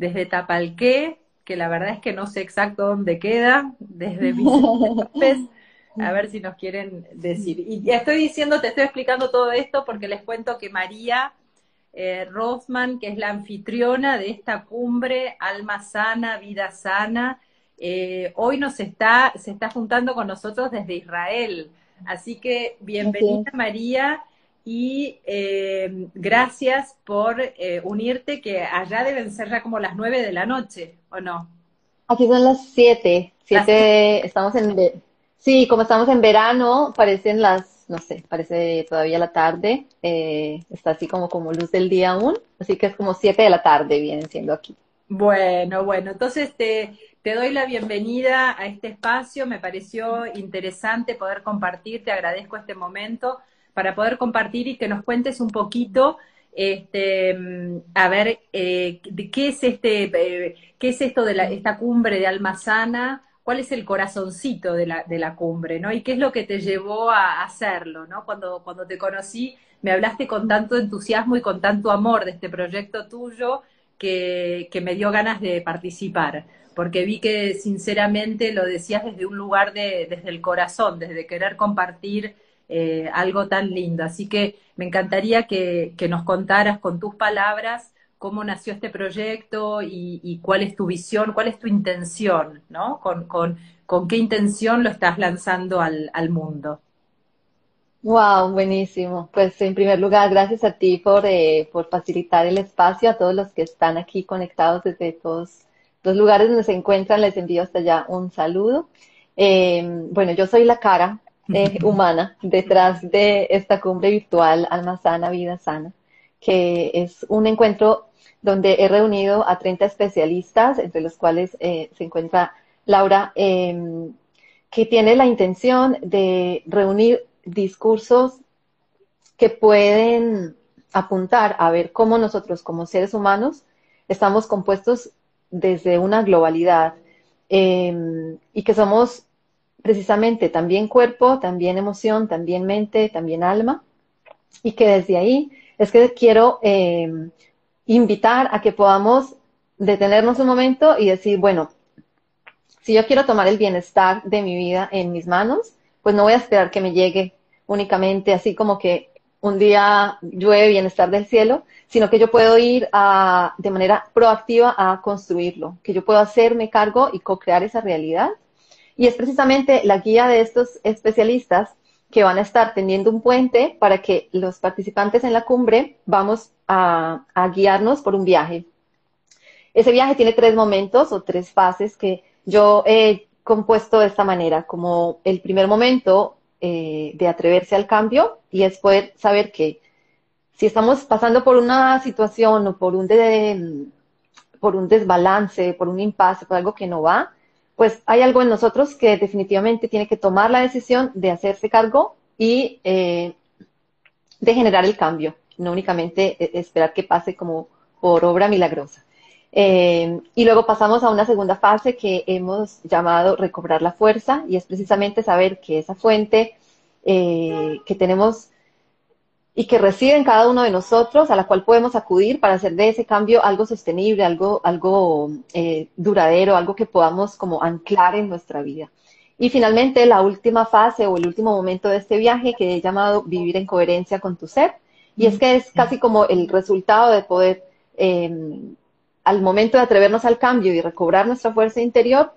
desde Tapalqué, que la verdad es que no sé exacto dónde queda, desde a ver si nos quieren decir. Y estoy diciendo, te estoy explicando todo esto porque les cuento que María eh, Rothman, que es la anfitriona de esta cumbre Alma Sana, Vida Sana, eh, hoy nos está, se está juntando con nosotros desde Israel. Así que bienvenida María y eh, gracias por eh, unirte, que allá deben ser ya como las nueve de la noche, ¿o no? Aquí son las siete, siete, estamos en, sí, como estamos en verano, parecen las, no sé, parece todavía la tarde, eh, está así como, como luz del día aún, así que es como siete de la tarde vienen siendo aquí. Bueno, bueno, entonces te, te doy la bienvenida a este espacio, me pareció interesante poder compartir, te agradezco este momento para poder compartir y que nos cuentes un poquito, este, a ver, eh, qué es este, eh, qué es esto de la, esta cumbre de Almazana, cuál es el corazoncito de la, de la cumbre, ¿no? Y qué es lo que te llevó a hacerlo, ¿no? Cuando, cuando te conocí, me hablaste con tanto entusiasmo y con tanto amor de este proyecto tuyo que, que me dio ganas de participar porque vi que sinceramente lo decías desde un lugar de, desde el corazón, desde querer compartir eh, algo tan lindo. Así que me encantaría que, nos contaras con tus palabras cómo nació este proyecto y, cuál es tu visión, cuál es tu intención, ¿no? Con, qué intención lo estás lanzando al, mundo. Wow, buenísimo. Pues en primer lugar, gracias a ti por, eh, por facilitar el espacio a todos los que están aquí conectados desde todos los lugares donde se encuentran. Les envío hasta allá un saludo. Eh, bueno, yo soy la cara eh, humana detrás de esta cumbre virtual Alma Sana, Vida Sana, que es un encuentro donde he reunido a 30 especialistas, entre los cuales eh, se encuentra Laura, em, que tiene la intención de reunir discursos que pueden apuntar a ver cómo nosotros como seres humanos estamos compuestos desde una globalidad em, y que somos precisamente también cuerpo, también emoción, también mente, también alma, y que desde ahí es que quiero em, invitar a que podamos detenernos un momento y decir, bueno, si yo quiero tomar el bienestar de mi vida en mis manos, pues no voy a esperar que me llegue únicamente así como que un día llueve bienestar del cielo, sino que yo puedo ir de manera proactiva a construirlo, que yo puedo hacerme cargo y co-crear esa realidad y es precisamente la guía de estos especialistas que van a estar teniendo un puente para que los participantes en la cumbre vamos a, guiarnos por un viaje. Ese viaje tiene tres momentos o tres fases que yo he compuesto de esta manera, como el primer momento eh, de atreverse al cambio y es poder saber que si estamos pasando por una situación o por un, por un desbalance, por un impasse, por algo que no va, pues hay algo en nosotros que definitivamente tiene que tomar la decisión de hacerse cargo y eh, de generar el cambio, no únicamente eh, esperar que pase como por obra milagrosa. Eh, y luego pasamos a una segunda fase que hemos llamado recobrar la fuerza y es precisamente saber que esa fuente que tenemos y que reside en cada uno de nosotros, a la cual podemos acudir para hacer de ese cambio algo sostenible, algo, algo eh, duradero, algo que podamos como anclar en nuestra vida. Y finalmente, la última fase o el último momento de este viaje que he llamado vivir en coherencia con tu ser. Y es que es casi como el resultado de poder, em, al momento de atrevernos al cambio y recobrar nuestra fuerza interior,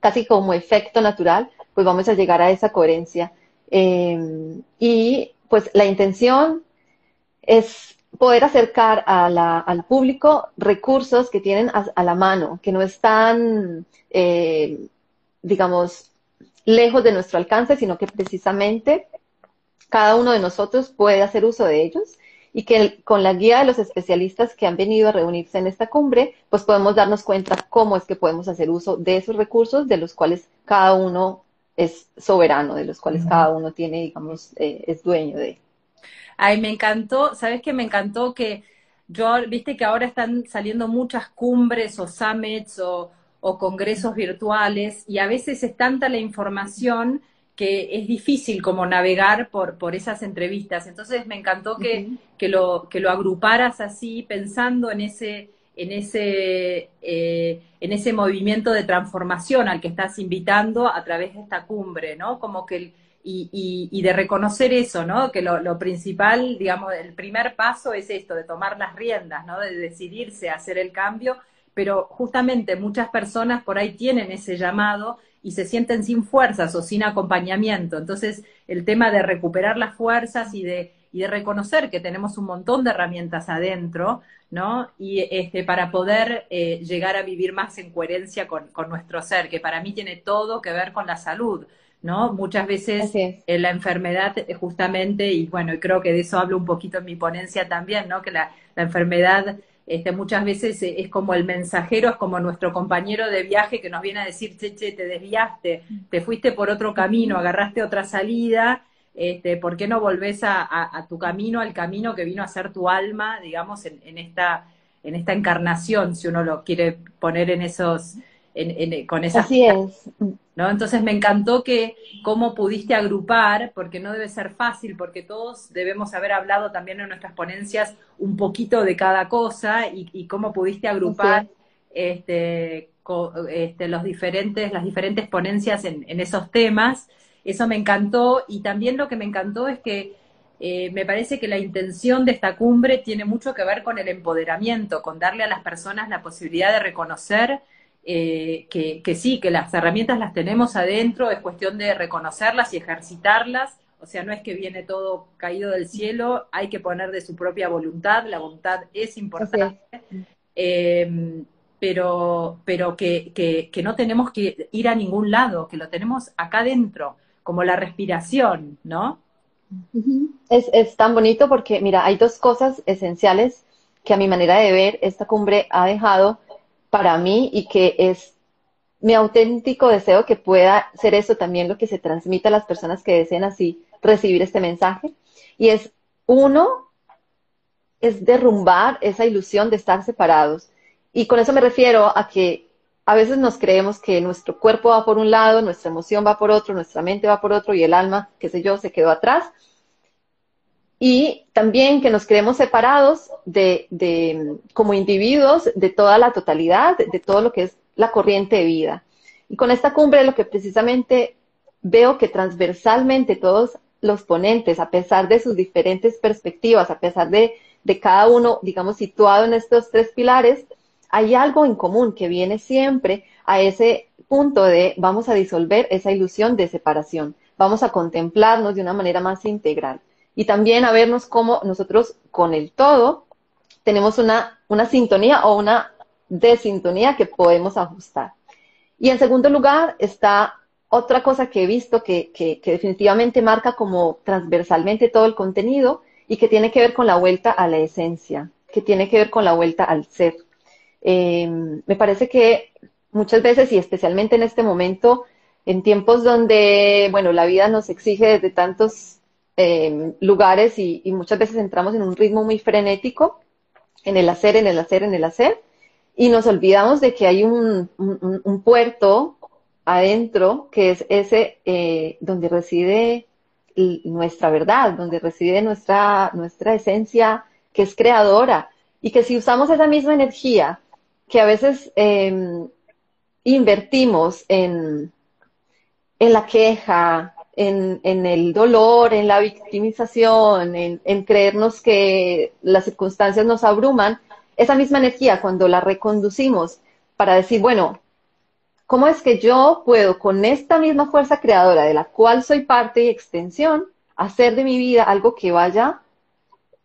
casi como efecto natural, pues vamos a llegar a esa coherencia. Em, y pues la intención es poder acercar al público recursos que tienen a, la mano, que no están, eh, digamos, lejos de nuestro alcance, sino que precisamente cada uno de nosotros puede hacer uso de ellos y que con la guía de los especialistas que han venido a reunirse en esta cumbre, pues podemos darnos cuenta cómo es que podemos hacer uso de esos recursos de los cuales cada uno es soberano, de los cuales cada uno tiene, digamos, eh, es dueño de. Ay, me encantó, ¿sabes qué? Me encantó que yo, viste que ahora están saliendo muchas cumbres o summits o, congresos virtuales y a veces es tanta la información que es difícil como navegar por, por esas entrevistas. Entonces me encantó que, que, lo, que lo agruparas así, pensando en ese, en ese, eh, en ese movimiento de transformación al que estás invitando a través de esta cumbre, ¿no? Como que, y, y, de reconocer eso, ¿no? Que lo, principal, digamos, el primer paso es esto, de tomar las riendas, ¿no? De decidirse a hacer el cambio, pero justamente muchas personas por ahí tienen ese llamado y se sienten sin fuerzas o sin acompañamiento. Entonces, el tema de recuperar las fuerzas y de, y de reconocer que tenemos un montón de herramientas adentro, ¿no? Y este, para poder eh, llegar a vivir más en coherencia con, con, nuestro ser, que para mí tiene todo que ver con la salud, ¿no? Muchas veces en la enfermedad, eh, justamente, y bueno, creo que de eso hablo un poquito en mi ponencia también, ¿no? Que la, la enfermedad este, muchas veces eh, es como el mensajero, es como nuestro compañero de viaje que nos viene a decir, che, che, te desviaste, te fuiste por otro camino, agarraste otra salida, este, ¿por qué no volvés a, tu camino, al camino que vino a ser tu alma, digamos, en, esta, en esta encarnación, si uno lo quiere poner en esos, con esas... Así es. ¿no? Entonces me encantó que cómo pudiste agrupar, porque no debe ser fácil, porque todos debemos haber hablado también en nuestras ponencias un poquito de cada cosa y, cómo pudiste agrupar este, este, los diferentes, las diferentes ponencias en, esos temas. Eso me encantó y también lo que me encantó es que eh, me parece que la intención de esta cumbre tiene mucho que ver con el empoderamiento, con darle a las personas la posibilidad de reconocer eh, que, sí, que las herramientas las tenemos adentro, es cuestión de reconocerlas y ejercitarlas, o sea, no es que viene todo caído del cielo, hay que poner de su propia voluntad, la voluntad es importante, em, pero, pero que, que, no tenemos que ir a ningún lado, que lo tenemos acá adentro, como la respiración, ¿no? Es, es tan bonito porque, mira, hay dos cosas esenciales que a mi manera de ver esta cumbre ha dejado para mí y que es mi auténtico deseo que pueda ser eso también lo que se transmita a las personas que deseen así recibir este mensaje. Y es, uno, es derrumbar esa ilusión de estar separados. Y con eso me refiero a que a veces nos creemos que nuestro cuerpo va por un lado, nuestra emoción va por otro, nuestra mente va por otro y el alma, qué sé yo, se quedó atrás y también que nos creemos separados de, como individuos de toda la totalidad, de, todo lo que es la corriente de vida. Y con esta cumbre lo que precisamente veo que transversalmente todos los ponentes, a pesar de sus diferentes perspectivas, a pesar de, de cada uno, digamos, situado en estos tres pilares, hay algo en común que viene siempre a ese punto de vamos a disolver esa ilusión de separación, vamos a contemplarnos de una manera más integral y también a vernos cómo nosotros con el todo tenemos una, una sintonía o una desintonía que podemos ajustar. Y en segundo lugar está otra cosa que he visto que, que, definitivamente marca como transversalmente todo el contenido y que tiene que ver con la vuelta a la esencia, que tiene que ver con la vuelta al ser. Em, me parece que muchas veces y especialmente en este momento, en tiempos donde, bueno, la vida nos exige desde tantos Em, lugares y, muchas veces entramos en un ritmo muy frenético, en el hacer, en el hacer, en el hacer, y nos olvidamos de que hay un, puerto adentro que es ese eh, donde reside nuestra verdad, donde reside nuestra, nuestra esencia que es creadora y que si usamos esa misma energía que a veces em, invertimos en, en la queja, en, el dolor, en la victimización, en, creernos que las circunstancias nos abruman, esa misma energía cuando la reconducimos para decir, bueno, ¿cómo es que yo puedo con esta misma fuerza creadora de la cual soy parte y extensión, hacer de mi vida algo que vaya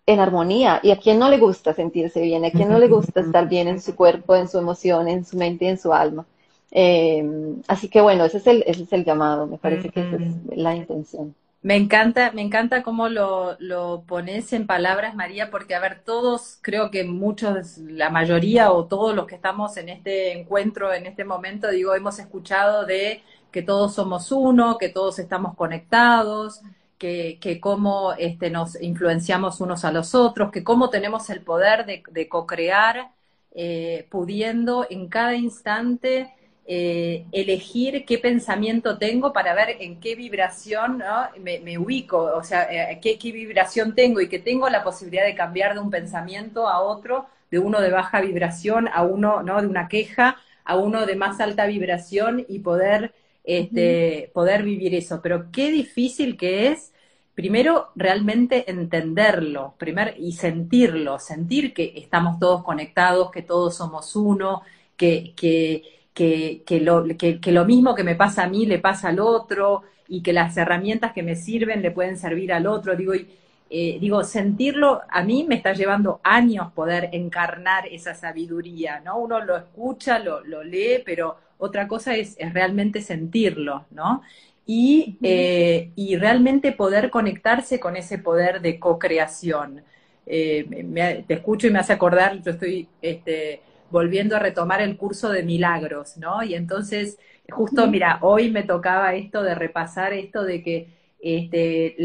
en armonía? ¿Y a quién no le gusta sentirse bien? ¿A quién no le gusta estar bien en su cuerpo, en su emoción, en su mente y en su alma? Eh, así que bueno, ese es el, ese es el llamado, me parece que esa es la intención. Me encanta, me encanta cómo lo, lo pones en palabras, María, porque a ver, todos, creo que muchos, la mayoría o todos los que estamos en este encuentro, en este momento, digo, hemos escuchado de que todos somos uno, que todos estamos conectados, que, que cómo este, nos influenciamos unos a los otros, que cómo tenemos el poder de, de co-crear, eh, pudiendo en cada instante eh, elegir qué pensamiento tengo para ver en qué vibración me, ubico, o sea, eh, qué, vibración tengo y que tengo la posibilidad de cambiar de un pensamiento a otro de uno de baja vibración a uno, ¿no? De una queja a uno de más alta vibración y poder, este, poder vivir eso. Pero qué difícil que es, primero, realmente entenderlo, primer, y sentirlo, sentir que estamos todos conectados, que todos somos uno, que, que, que, que lo, que, que lo mismo que me pasa a mí le pasa al otro, y que las herramientas que me sirven le pueden servir al otro. Digo, y, eh, digo, sentirlo, a mí me está llevando años poder encarnar esa sabiduría, ¿no? Uno lo escucha, lo, lo lee, pero otra cosa es, realmente sentirlo, ¿no? Y, eh, y, realmente poder conectarse con ese poder de co-creación. Eh, te escucho y me hace acordar, yo estoy este, volviendo a retomar el curso de milagros, ¿no? Y entonces, justo, mira, hoy me tocaba esto de repasar esto de que este,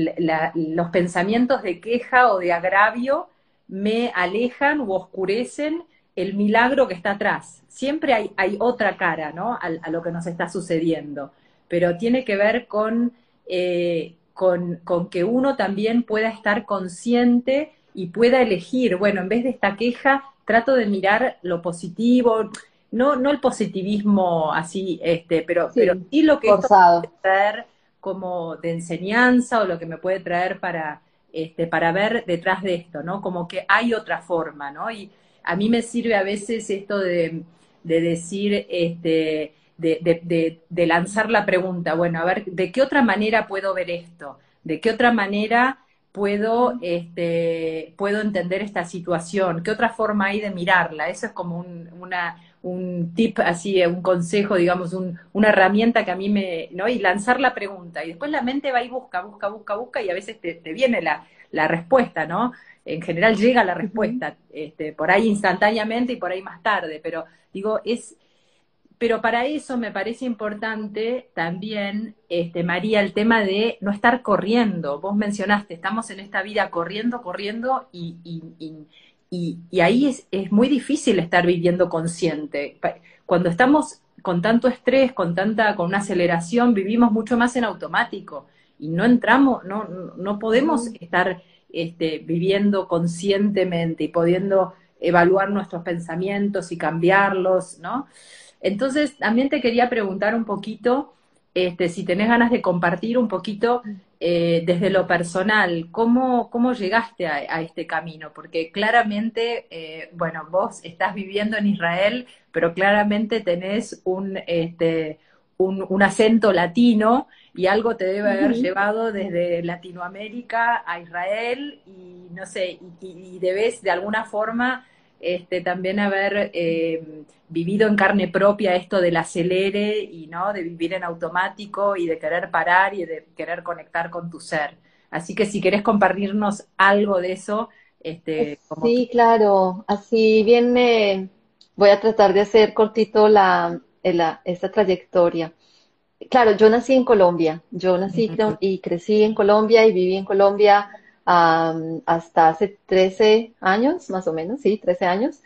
los pensamientos de queja o de agravio me alejan u oscurecen el milagro que está atrás. Siempre hay, hay otra cara, ¿no? A, lo que nos está sucediendo, pero tiene que ver con, eh, con, con que uno también pueda estar consciente y pueda elegir, bueno, en vez de esta queja, trato de mirar lo positivo, no, no el positivismo así, este, pero sí, pero sí lo que forzado. esto puede como de enseñanza o lo que me puede traer para, este, para ver detrás de esto, ¿no? Como que hay otra forma, ¿no? Y a mí me sirve a veces esto de, de decir, este, de, de, de, lanzar la pregunta, bueno, a ver, ¿de qué otra manera puedo ver esto? ¿De qué otra manera puedo, este, puedo entender esta situación? ¿Qué otra forma hay de mirarla? Eso es como un, un tip así, un consejo, digamos, un, una herramienta que a mí me, ¿no? Y lanzar la pregunta. Y después la mente va y busca, busca, busca, busca, y a veces te, te viene la, la, respuesta, ¿no? En general llega la respuesta, este, por ahí instantáneamente y por ahí más tarde, pero digo, es, pero para eso me parece importante también, este, María, el tema de no estar corriendo. Vos mencionaste, estamos en esta vida corriendo, corriendo y, y, y y, ahí es, es, muy difícil estar viviendo consciente. Cuando estamos con tanto estrés, con tanta, con una aceleración, vivimos mucho más en automático y no entramos, no, no podemos estar este, viviendo conscientemente y pudiendo evaluar nuestros pensamientos y cambiarlos, ¿no? Entonces, también te quería preguntar un poquito, este, si tenés ganas de compartir un poquito eh, desde lo personal, ¿cómo, cómo llegaste a, este camino? Porque claramente, eh, bueno, vos estás viviendo en Israel, pero claramente tenés un, este, un, acento latino y algo te debe haber llevado desde Latinoamérica a Israel y no sé, y, y debes de alguna forma este, también haber eh, vivido en carne propia esto del acelere y no de vivir en automático y de querer parar y de querer conectar con tu ser. Así que si querés compartirnos algo de eso, este, sí, claro. Así bien voy a tratar de hacer cortito la, la, esta trayectoria. Claro, yo nací en Colombia. Yo nací y crecí en Colombia y viví en Colombia hasta hace 13 años, más o menos, sí, 13 años.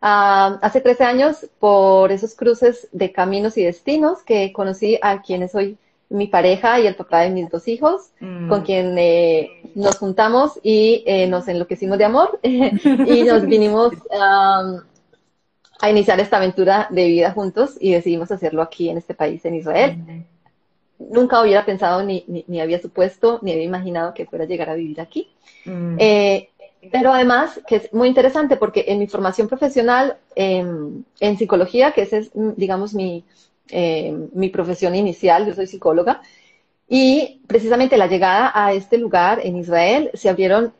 hace 13 años, por esos cruces de caminos y destinos, que conocí a quienes soy mi pareja y el papá de mis dos hijos, mm. con quien eh, nos juntamos y eh, nos enloquecimos de amor y nos vinimos a iniciar esta aventura de vida juntos y decidimos hacerlo aquí en este país, en Israel nunca hubiera pensado, ni, ni, había supuesto, ni había imaginado que fuera a llegar a vivir aquí. Mm. Eh, pero además, que es muy interesante porque en mi formación profesional en psicología, que esa es, digamos, mi, em, mi profesión inicial, yo soy psicóloga, y precisamente la llegada a este lugar en Israel se abrieron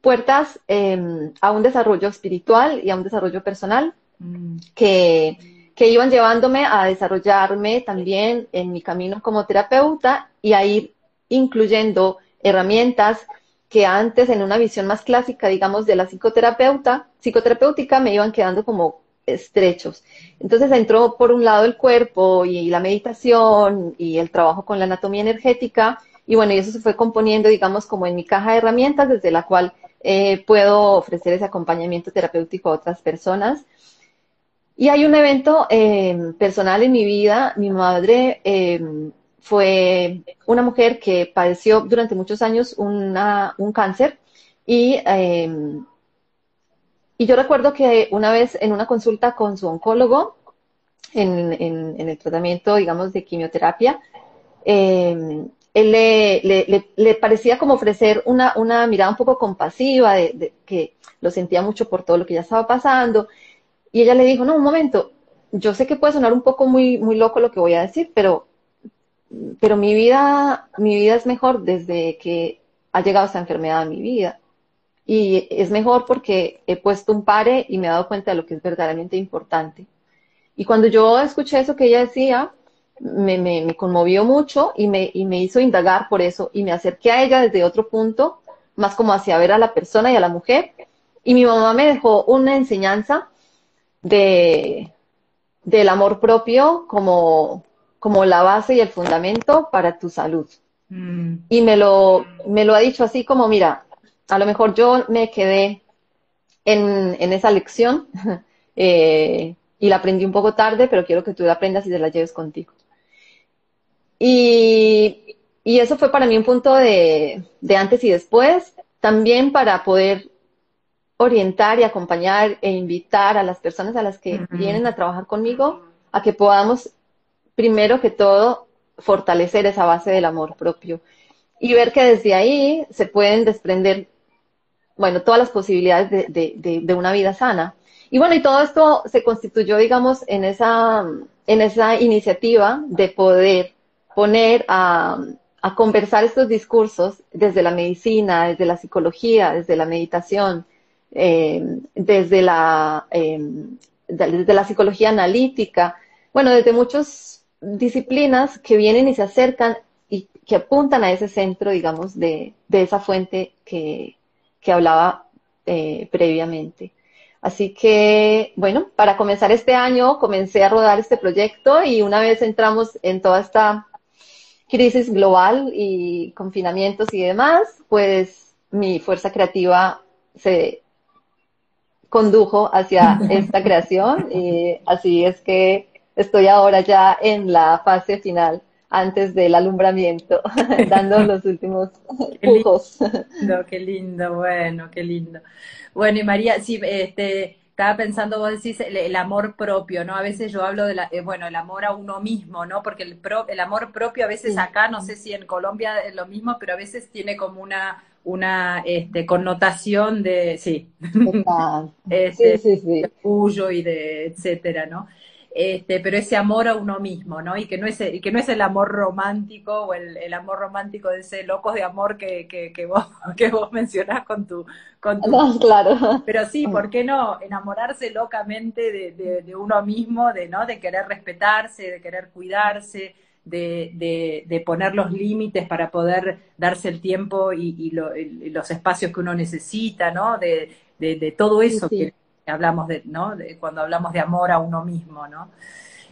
puertas em, a un desarrollo espiritual y a un desarrollo personal mm. Que que iban llevándome a desarrollarme también en mi camino como terapeuta y a ir incluyendo herramientas que antes en una visión más clásica, digamos, de la psicoterapeuta, psicoterapéutica me iban quedando como estrechos. Entonces entró por un lado el cuerpo y la meditación y el trabajo con la anatomía energética y bueno, y eso se fue componiendo, digamos, como en mi caja de herramientas desde la cual eh, puedo ofrecer ese acompañamiento terapéutico a otras personas. Y hay un evento eh, personal en mi vida. Mi madre eh, fue una mujer que padeció durante muchos años una, un cáncer y eh, y yo recuerdo que una vez en una consulta con su oncólogo, en, el tratamiento, digamos, de quimioterapia, eh, él le, parecía como ofrecer una, mirada un poco compasiva, de, que lo sentía mucho por todo lo que ya estaba pasando. Y ella le dijo, no, un momento, yo sé que puede sonar un poco muy, muy loco lo que voy a decir, pero, pero mi vida, mi vida es mejor desde que ha llegado esta enfermedad a mi vida. Y es mejor porque he puesto un pare y me he dado cuenta de lo que es verdaderamente importante. Y cuando yo escuché eso que ella decía, me, me, conmovió mucho y me, y me hizo indagar por eso y me acerqué a ella desde otro punto, más como hacia ver a la persona y a la mujer. Y mi mamá me dejó una enseñanza de, del amor propio como, como la base y el fundamento para tu salud. Mm. Y me lo, me lo ha dicho así como, mira, a lo mejor yo me quedé en, en esa lección eh, y la aprendí un poco tarde, pero quiero que tú la aprendas y te la lleves contigo. Y, y eso fue para mí un punto de, de antes y después, también para poder orientar y acompañar e invitar a las personas a las que vienen a trabajar conmigo a que podamos, primero que todo, fortalecer esa base del amor propio y ver que desde ahí se pueden desprender, bueno, todas las posibilidades de, de, de, una vida sana. Y bueno, y todo esto se constituyó, digamos, en esa, en esa iniciativa de poder poner a, conversar estos discursos desde la medicina, desde la psicología, desde la meditación, eh, desde, la, em, desde la psicología analítica, bueno, desde muchas disciplinas que vienen y se acercan y que apuntan a ese centro, digamos, de, esa fuente que, hablaba eh, previamente. Así que, bueno, para comenzar este año comencé a rodar este proyecto y una vez entramos en toda esta crisis global y confinamientos y demás, pues mi fuerza creativa se condujo hacia esta creación y así es que estoy ahora ya en la fase final antes del alumbramiento, dando los últimos pujos. Qué qué lindo, bueno, qué lindo. Bueno, y María, sí, este, estaba pensando, vos decís, el, amor propio, ¿no? A veces yo hablo de, la, eh, bueno, el amor a uno mismo, ¿no? Porque el, el amor propio a veces acá, no sé si en Colombia es lo mismo, pero a veces tiene como una, una este, connotación de, sí, este, sí, sí, sí. de y de etcétera, ¿no? Este, pero ese amor a uno mismo, ¿no? Y que no es, y que no es el amor romántico o el, el amor romántico de ese locos de amor que, que, que, vos, que vos mencionás con tu... Con tu... claro. Pero sí, ¿por qué no? Enamorarse locamente de, de, uno mismo, de, ¿no? de querer respetarse, de querer cuidarse, de, de, de, poner los límites para poder darse el tiempo y, y, los espacios que uno necesita, ¿no? De, de, todo eso que hablamos de, ¿no? De, cuando hablamos de amor a uno mismo, ¿no?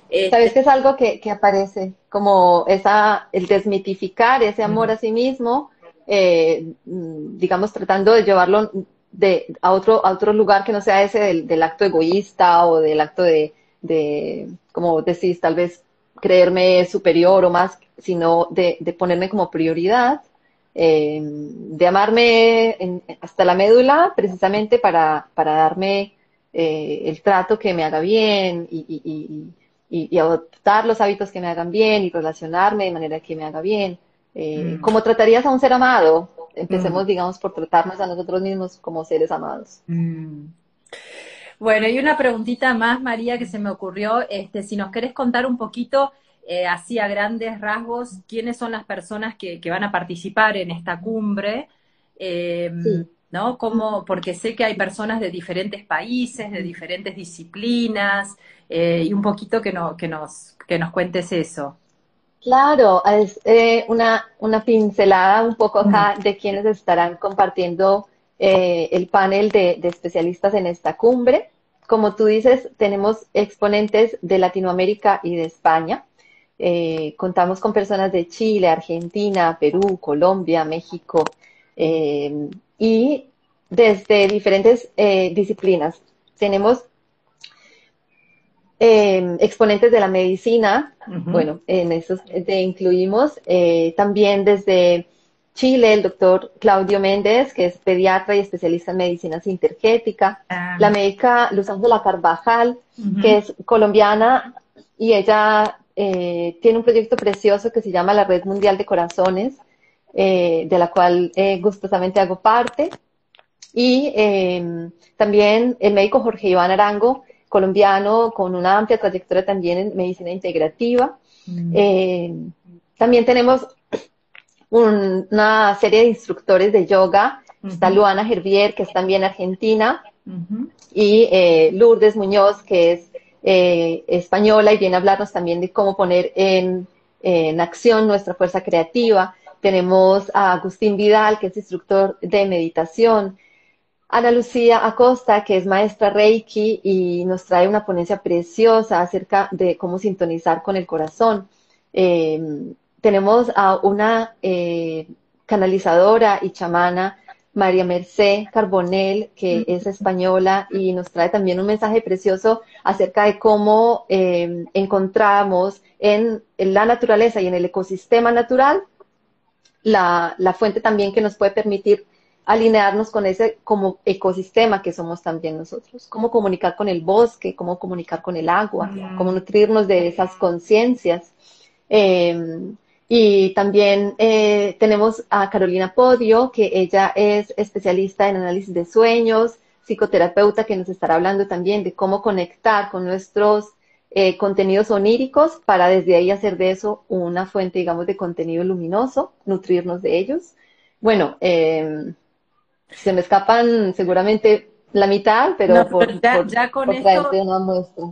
Este Sabes que es algo que, que, aparece como esa, el desmitificar ese amor a sí mismo, eh, digamos, tratando de llevarlo de, a, otro, a otro lugar que no sea ese del, del acto egoísta o del acto de, de, como decís, tal vez creerme superior o más, sino de, de ponerme como prioridad eh, de amarme en, hasta la médula precisamente para, para darme eh, el trato que me haga bien y, y, adoptar los hábitos que me hagan bien y relacionarme de manera que me haga bien. Eh, mm. Como tratarías a un ser amado, empecemos, mm. digamos, por tratarnos a nosotros mismos como seres amados. Mm. Bueno, y una preguntita más, María, que se me ocurrió. Este, si nos querés contar un poquito, eh, así a grandes rasgos, quiénes son las personas que, van a participar en esta cumbre. Sí. ¿no? Como, porque sé que hay personas de diferentes países, de diferentes disciplinas, eh, y un poquito que, no, que, nos, que nos cuentes eso. Claro, es eh, una, una pincelada un poco acá de quienes estarán compartiendo eh, el panel de, especialistas en esta cumbre. Como tú dices, tenemos exponentes de Latinoamérica y de España. contamos con personas de Chile, Argentina, Perú, Colombia, México, y desde diferentes eh, disciplinas. Tenemos eh, exponentes de la medicina, bueno, en eso incluimos eh, también desde Chile, el doctor Claudio Méndez, que es pediatra y especialista en medicina sintergética, ah. la médica Luz Ángela Carvajal, que es colombiana y ella eh, tiene un proyecto precioso que se llama la Red Mundial de Corazones, eh, de la cual eh, gustosamente hago parte. Y también el médico Jorge Iván Arango, colombiano, con una amplia trayectoria también en medicina integrativa. Mm. también tenemos una serie de instructores de yoga. Está Luana Gervier, que es también argentina, y Lourdes Muñoz, que es eh, española y viene a hablarnos también de cómo poner en, acción nuestra fuerza creativa. Tenemos a Agustín Vidal, que es instructor de meditación. Ana Lucía Acosta, que es maestra Reiki y nos trae una ponencia preciosa acerca de cómo sintonizar con el corazón. Eh, tenemos a una eh, canalizadora y chamana María Merced Carbonel, que es española y nos trae también un mensaje precioso acerca de cómo em, encontramos en, la naturaleza y en el ecosistema natural la, fuente también que nos puede permitir alinearnos con ese como ecosistema que somos también nosotros, cómo comunicar con el bosque, cómo comunicar con el agua, cómo nutrirnos de esas conciencias. Em, y también eh, tenemos a Carolina Podio, que ella es especialista en análisis de sueños, psicoterapeuta, que nos estará hablando también de cómo conectar con nuestros eh, contenidos oníricos para desde ahí hacer de eso una fuente, digamos, de contenido luminoso, nutrirnos de ellos. Bueno, eh, se me escapan seguramente la mitad, pero, por, ya, con esto, una muestra.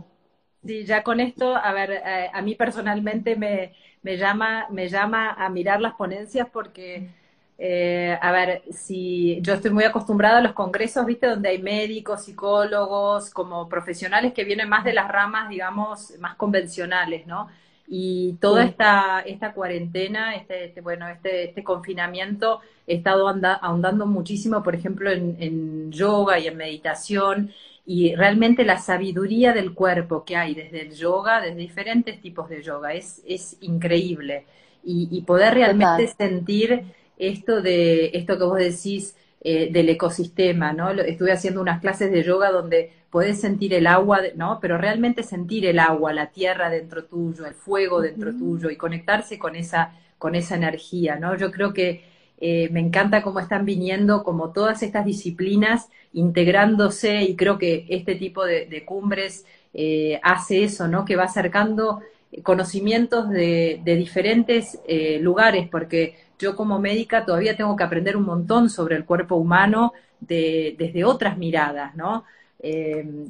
Sí, ya con esto, a ver, eh, a mí personalmente me, me llama, me llama a mirar las ponencias porque, eh, a ver, si yo estoy muy acostumbrada a los congresos, viste, donde hay médicos, psicólogos, como profesionales que vienen más de las ramas, digamos, más convencionales, ¿no? Y toda esta, esta cuarentena, este, este, bueno, este, este confinamiento, he estado ahondando muchísimo, por ejemplo, en, en yoga y en meditación, y realmente la sabiduría del cuerpo que hay desde el yoga, desde diferentes tipos de yoga, es, es increíble. Y, poder realmente sentir esto de esto que vos decís eh, del ecosistema, ¿no? Estuve haciendo unas clases de yoga donde podés sentir el agua, ¿no? Pero realmente sentir el agua, la tierra dentro tuyo, el fuego dentro tuyo y conectarse con esa, con esa energía, ¿no? Yo creo que eh, me encanta cómo están viniendo como todas estas disciplinas integrándose y creo que este tipo de, cumbres eh, hace eso, ¿no? Que va acercando conocimientos de, diferentes eh, lugares, porque yo como médica todavía tengo que aprender un montón sobre el cuerpo humano desde otras miradas, ¿no?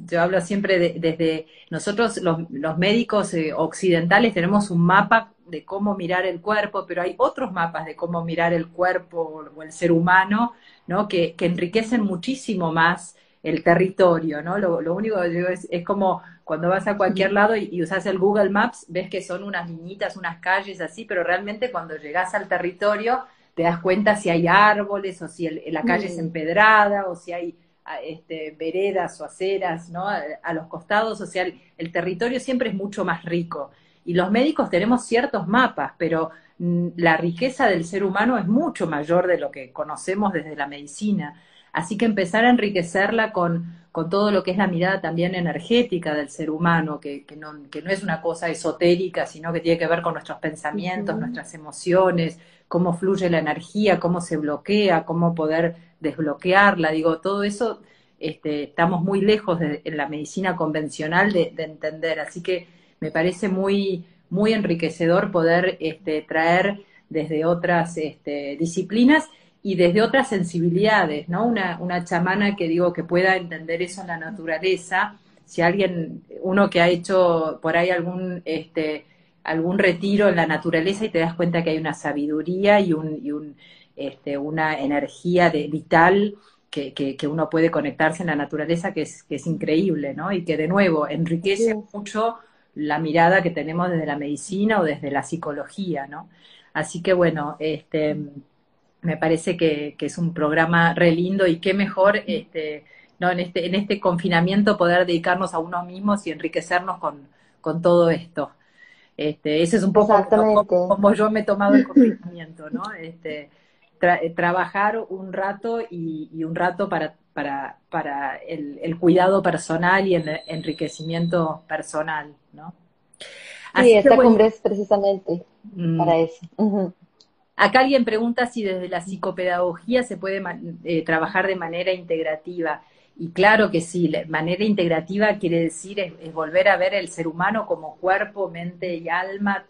Yo hablo siempre desde nosotros los, los médicos occidentales tenemos un mapa de cómo mirar el cuerpo, pero hay otros mapas de cómo mirar el cuerpo o el ser humano, ¿no? Que, que enriquecen muchísimo más el territorio, ¿no? Lo, lo único que digo es, es, como cuando vas a cualquier lado y, usas el Google Maps, ves que son unas niñitas, unas calles así, pero realmente cuando llegas al territorio te das cuenta si hay árboles o si la calle es empedrada o si hay este, veredas o aceras, ¿no? A, los costados, o sea, el territorio siempre es mucho más rico. Y los médicos tenemos ciertos mapas, pero mm, la riqueza del ser humano es mucho mayor de lo que conocemos desde la medicina. Así que empezar a enriquecerla con, con todo lo que es la mirada también energética del ser humano, que, que, no, que no es una cosa esotérica, sino que tiene que ver con nuestros pensamientos, nuestras emociones, cómo fluye la energía, cómo se bloquea, cómo poder desbloquearla. Digo, todo eso este, estamos muy lejos de, en la medicina convencional de, de entender. Así que me parece muy, muy enriquecedor poder este, traer desde otras este, disciplinas y desde otras sensibilidades, ¿no? Una, una chamana que digo que pueda entender eso en la naturaleza, si alguien, uno que ha hecho por ahí algún, este, algún retiro en la naturaleza y te das cuenta que hay una sabiduría y, un, y un, este, una energía de, vital que, que, uno puede conectarse en la naturaleza que es, que es increíble, ¿no? Y que de nuevo enriquece mucho la mirada que tenemos desde la medicina o desde la psicología, ¿no? Así que bueno, este, me parece que, es un programa re lindo y qué mejor este, ¿no? en, este, en este confinamiento poder dedicarnos a uno mismos y enriquecernos con, con todo esto. Este, ese es un poco como, yo me he tomado el confinamiento, ¿no? Este, trabajar un rato y, un rato para, para, para el, cuidado personal y el enriquecimiento personal, ¿no? sí, esta cumbre es precisamente mm. para eso. Acá alguien pregunta si desde la psicopedagogía se puede eh, trabajar de manera integrativa. Y claro que sí, la manera integrativa quiere decir es, volver a ver el ser humano como cuerpo, mente y alma,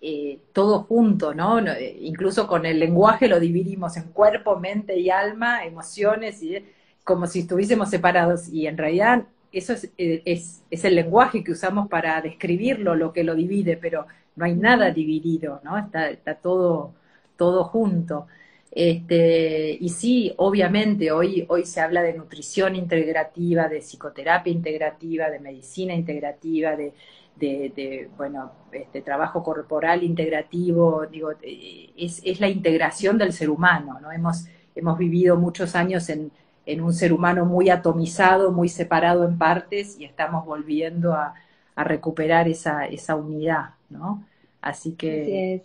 eh, todo junto, ¿no? Eh, incluso con el lenguaje lo dividimos en cuerpo, mente y alma, emociones, y como si estuviésemos separados. Y en realidad eso es, es, es el lenguaje que usamos para describirlo, lo que lo divide, pero no hay nada dividido, ¿no? Está, está todo, todo junto. Este, y sí, obviamente, hoy, hoy se habla de nutrición integrativa, de psicoterapia integrativa, de medicina integrativa, de, de, bueno, este, trabajo corporal integrativo, digo, eh, es, es, la integración del ser humano, ¿no? Hemos, hemos vivido muchos años en, en, un ser humano muy atomizado, muy separado en partes y estamos volviendo a, a recuperar esa, esa unidad, ¿no? Así que,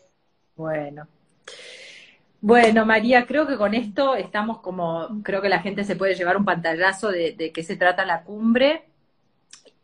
bueno. Bueno, María, creo que con esto estamos como, creo que la gente se puede llevar un pantallazo de, qué se trata la cumbre.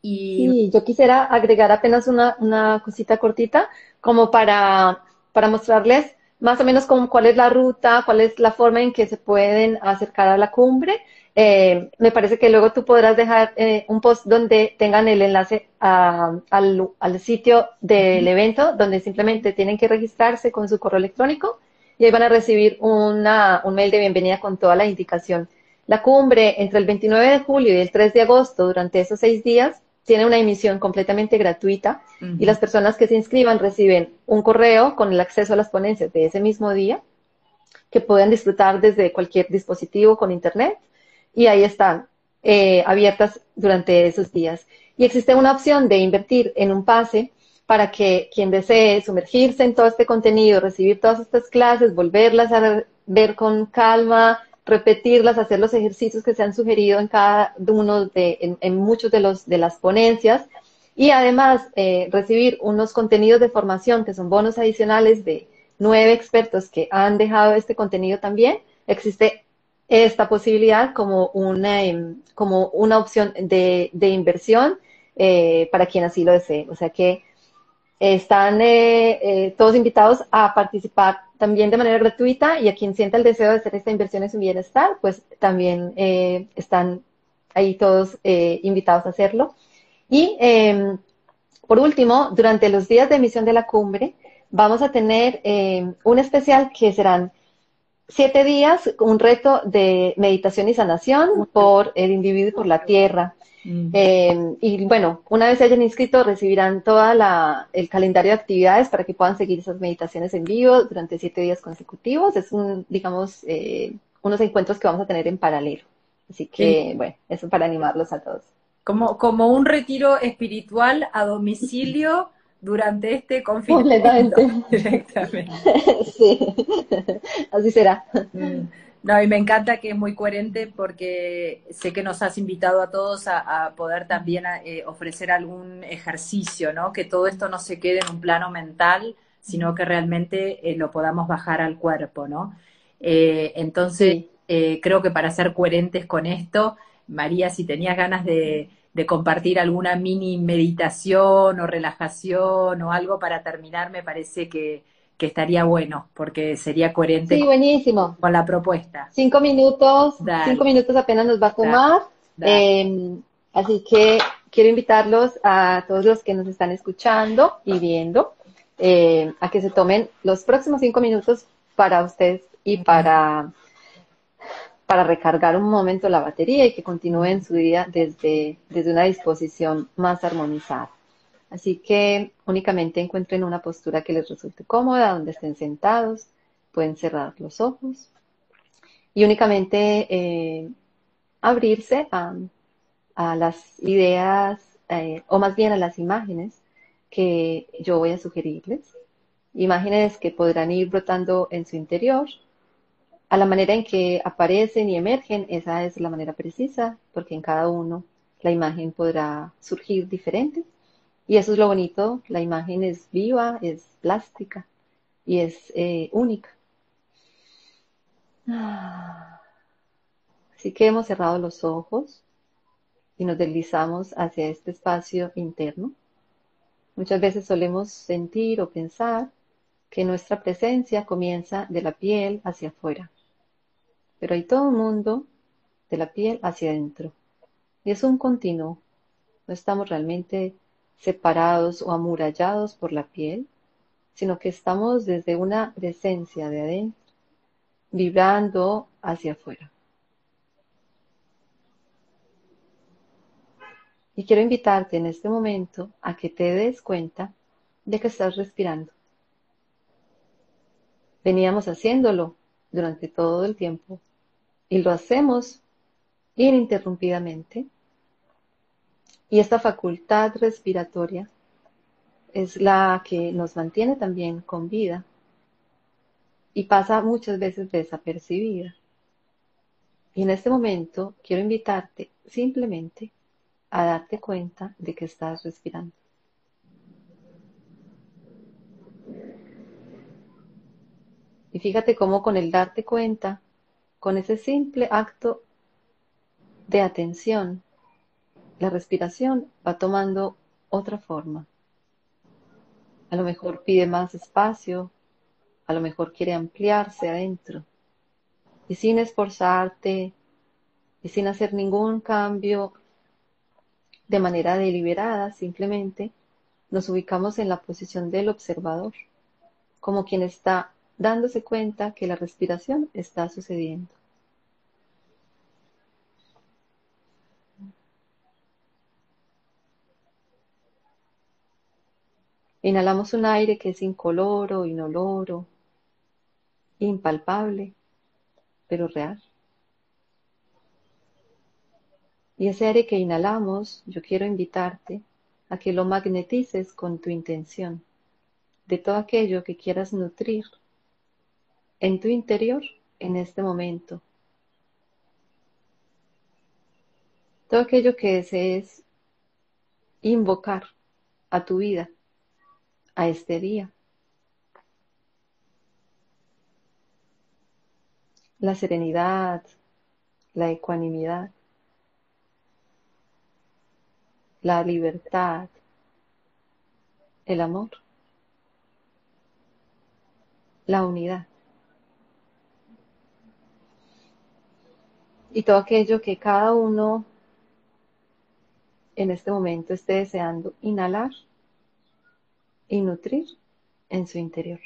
Y... Sí, yo quisiera agregar apenas una, una cosita cortita, como para, para mostrarles más o menos cuál es la ruta, cuál es la forma en que se pueden acercar a la cumbre. Eh, me parece que luego tú podrás dejar eh, un post donde tengan el enlace al, al, sitio del evento, donde simplemente tienen que registrarse con su correo electrónico y ahí van a recibir una, un mail de bienvenida con toda la indicación. La cumbre entre el 29 de julio y el 3 de agosto, durante esos seis días, tiene una emisión completamente gratuita y las personas que se inscriban reciben un correo con el acceso a las ponencias de ese mismo día que pueden disfrutar desde cualquier dispositivo con internet y ahí están eh, abiertas durante esos días. Y existe una opción de invertir en un pase para que quien desee sumergirse en todo este contenido, recibir todas estas clases, volverlas a ver con calma, repetirlas, hacer los ejercicios que se han sugerido en cada uno de, en, muchos de los de las ponencias y además eh, recibir unos contenidos de formación que son bonos adicionales de nueve expertos que han dejado este contenido también. Existe esta posibilidad como una, em, como una opción de, de inversión eh, para quien así lo desee. O sea que están eh, eh, todos invitados a participar también de manera gratuita y a quien sienta el deseo de hacer esta inversión en su bienestar, pues también eh, están ahí todos invitados a hacerlo. Y em, por último, durante los días de emisión de la cumbre, vamos a tener em, un especial que serán siete días, un reto de meditación y sanación por el individuo y por la tierra. Eh, y bueno, una vez se hayan inscrito, recibirán todo el calendario de actividades para que puedan seguir esas meditaciones en vivo durante siete días consecutivos. Es un, digamos, eh, unos encuentros que vamos a tener en paralelo. Así que, bueno, eso para animarlos a todos. Como, como un retiro espiritual a domicilio durante este confinamiento. Directamente. sí, así será. Mm. No, y me encanta que es muy coherente porque sé que nos has invitado a todos a, poder también eh, ofrecer algún ejercicio, ¿no? Que todo esto no se quede en un plano mental, sino que realmente eh, lo podamos bajar al cuerpo, ¿no? Eh, entonces, creo que para ser coherentes con esto, María, si tenías ganas de, de compartir alguna mini meditación o relajación o algo para terminar, me parece que que estaría bueno, porque sería coherente buenísimo. Con, la propuesta. Cinco minutos, cinco minutos apenas nos va a tomar. Em, así que quiero invitarlos a todos los que nos están escuchando y viendo em, a que se tomen los próximos cinco minutos para ustedes y para, para recargar un momento la batería y que continúen su día desde, desde una disposición más armonizada. Así que únicamente encuentren una postura que les resulte cómoda, donde estén sentados, pueden cerrar los ojos y únicamente eh, abrirse a, las ideas eh, o más bien a las imágenes que yo voy a sugerirles. Imágenes que podrán ir brotando en su interior. A la manera en que aparecen y emergen, esa es la manera precisa, porque en cada uno la imagen podrá surgir diferente. Y eso es lo bonito, la imagen es viva, es plástica y es eh, única. Así que hemos cerrado los ojos y nos deslizamos hacia este espacio interno. Muchas veces solemos sentir o pensar que nuestra presencia comienza de la piel hacia afuera, pero hay todo un mundo de la piel hacia adentro y es un continuo. No estamos realmente separados o amurallados por la piel, sino que estamos desde una presencia de adentro, vibrando hacia afuera. Y quiero invitarte en este momento a que te des cuenta de que estás respirando. Veníamos haciéndolo durante todo el tiempo y lo hacemos ininterrumpidamente. Y esta facultad respiratoria es la que nos mantiene también con vida y pasa muchas veces desapercibida. Y en este momento quiero invitarte simplemente a darte cuenta de que estás respirando. Y fíjate cómo con el darte cuenta, con ese simple acto de atención, la respiración va tomando otra forma. A lo mejor pide más espacio, a lo mejor quiere ampliarse adentro. Y sin esforzarte y sin hacer ningún cambio de manera deliberada, simplemente nos ubicamos en la posición del observador, como quien está dándose cuenta que la respiración está sucediendo. Inhalamos un aire que es incoloro, inoloro, impalpable, pero real. Y ese aire que inhalamos, yo quiero invitarte a que lo magnetices con tu intención de todo aquello que quieras nutrir en tu interior en este momento. Todo aquello que desees invocar a tu vida, a este día. La serenidad, la ecuanimidad, la libertad, el amor, la unidad. Y todo aquello que cada uno en este momento esté deseando inhalar y nutrir en su interior.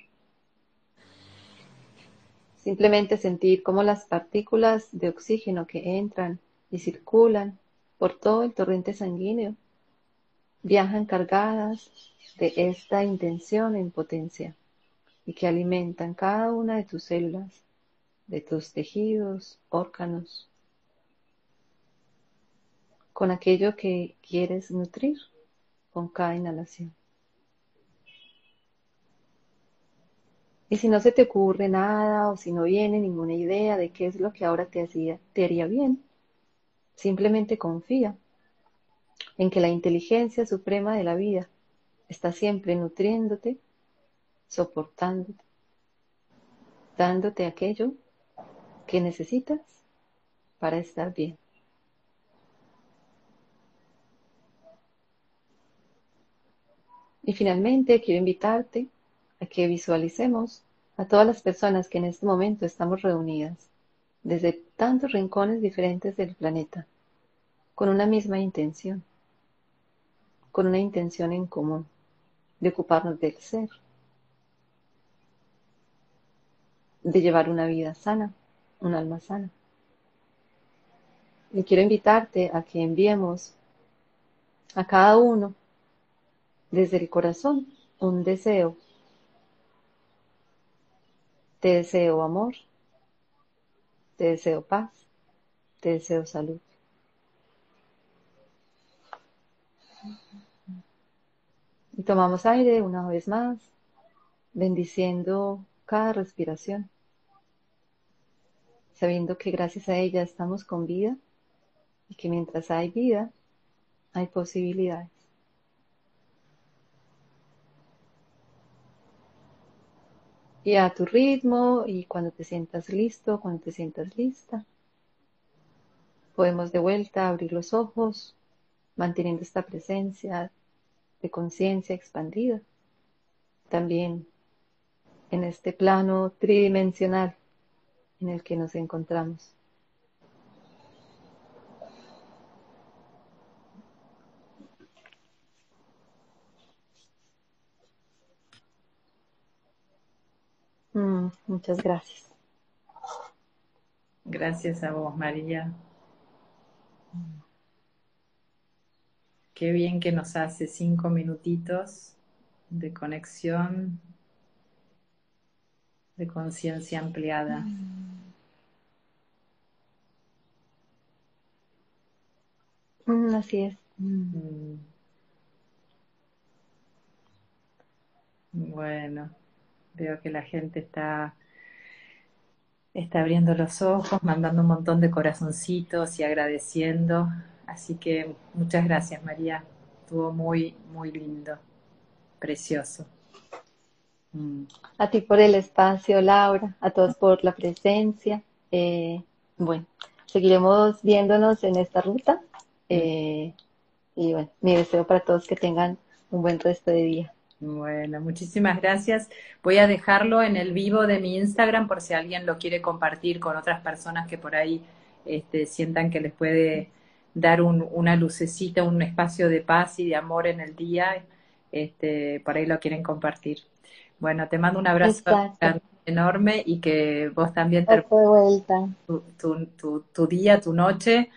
Simplemente sentir cómo las partículas de oxígeno que entran y circulan por todo el torrente sanguíneo viajan cargadas de esta intención en potencia y que alimentan cada una de tus células, de tus tejidos, órganos, con aquello que quieres nutrir con cada inhalación. Y si no se te ocurre nada o si no viene ninguna idea de qué es lo que ahora te, hacía, te haría bien, simplemente confía en que la inteligencia suprema de la vida está siempre nutriéndote, soportándote, dándote aquello que necesitas para estar bien. Y finalmente quiero invitarte a que visualicemos a todas las personas que en este momento estamos reunidas desde tantos rincones diferentes del planeta, con una misma intención con una intención en común de ocuparnos del ser, de llevar una vida sana, un alma sana. Y quiero invitarte a que enviemos a cada uno desde el corazón un deseo. Te deseo amor, te deseo paz, te deseo salud. Y tomamos aire una vez más, bendiciendo cada respiración, sabiendo que gracias a ella estamos con vida y que mientras hay vida, hay posibilidades. Y a tu ritmo y cuando te sientas listo, cuando te sientas lista. Podemos de vuelta abrir los ojos, manteniendo esta presencia de conciencia expandida. También en este plano tridimensional en el que nos encontramos. Muchas gracias. Gracias a vos, María. Qué bien que nos hace cinco minutitos de conexión, de conciencia ampliada. Mm, así es. Mm. Bueno, veo que la gente está, está abriendo los ojos, mandando un montón de corazoncitos y agradeciendo. Así que muchas gracias, María. Estuvo muy, muy lindo, precioso. Mm. A ti por el espacio, Laura, a todos por la presencia. Eh, bueno, seguiremos viéndonos en esta ruta. Eh, y bueno, mi deseo para todos que tengan un buen resto de día. Bueno, muchísimas gracias. Voy a dejarlo en el vivo de mi Instagram por si alguien lo quiere compartir con otras personas que por ahí este, sientan que les puede dar un, una lucecita, un espacio de paz y de amor en el día. Este, por ahí lo quieren compartir. Bueno, te mando un abrazo enorme y que vos también te vuelta. Tu, tu, tu, día, tu noche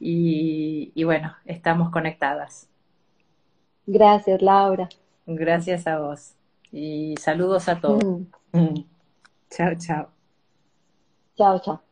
y, y bueno, estamos conectadas. Gracias, Laura. Gracias a vos. Y saludos a todos. Mm. Mm. Chao, chao. Chao, chao.